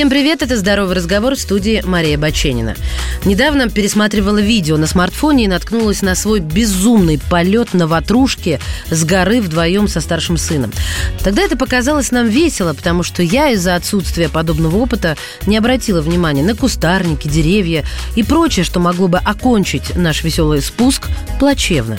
Всем привет, это «Здоровый разговор» в студии Мария Баченина. Недавно пересматривала видео на смартфоне и наткнулась на свой безумный полет на ватрушке с горы вдвоем со старшим сыном. Тогда это показалось нам весело, потому что я из-за отсутствия подобного опыта не обратила внимания на кустарники, деревья и прочее, что могло бы окончить наш веселый спуск плачевно.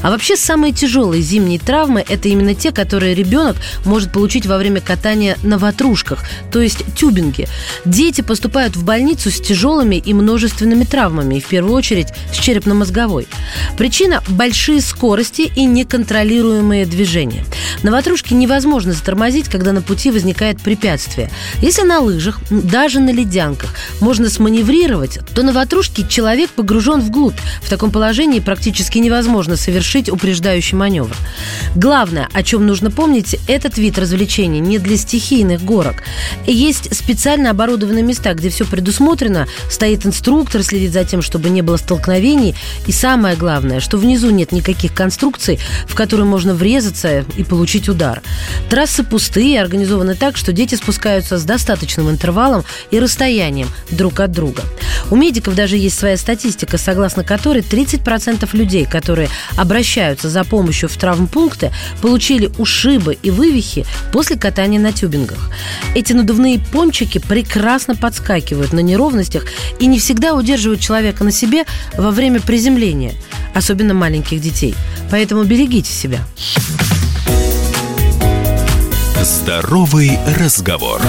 А вообще самые тяжелые зимние травмы – это именно те, которые ребенок может получить во время катания на ватрушках, то есть тюбинг ребенке. Дети поступают в больницу с тяжелыми и множественными травмами, в первую очередь с черепно-мозговой. Причина – большие скорости и неконтролируемые движения. На ватрушке невозможно затормозить, когда на пути возникает препятствие. Если на лыжах, даже на ледянках, можно сманеврировать, то на ватрушке человек погружен вглубь. В таком положении практически невозможно совершить упреждающий маневр. Главное, о чем нужно помнить, этот вид развлечений не для стихийных горок. Есть специально оборудованные места, где все предусмотрено, стоит инструктор, следит за тем, чтобы не было столкновений. И самое главное, что внизу нет никаких конструкций, в которые можно врезаться и получить удар. Трассы пустые, организованы так, что дети спускаются с достаточным интервалом и расстоянием друг от друга. У медиков даже есть своя статистика, согласно которой 30% людей, которые обращаются за помощью в травмпункты, получили ушибы и вывихи после катания на тюбингах. Эти надувные пончики прекрасно подскакивают на неровностях и не всегда удерживают человека на себе во время приземления, особенно маленьких детей. Поэтому берегите себя. Здоровый разговор.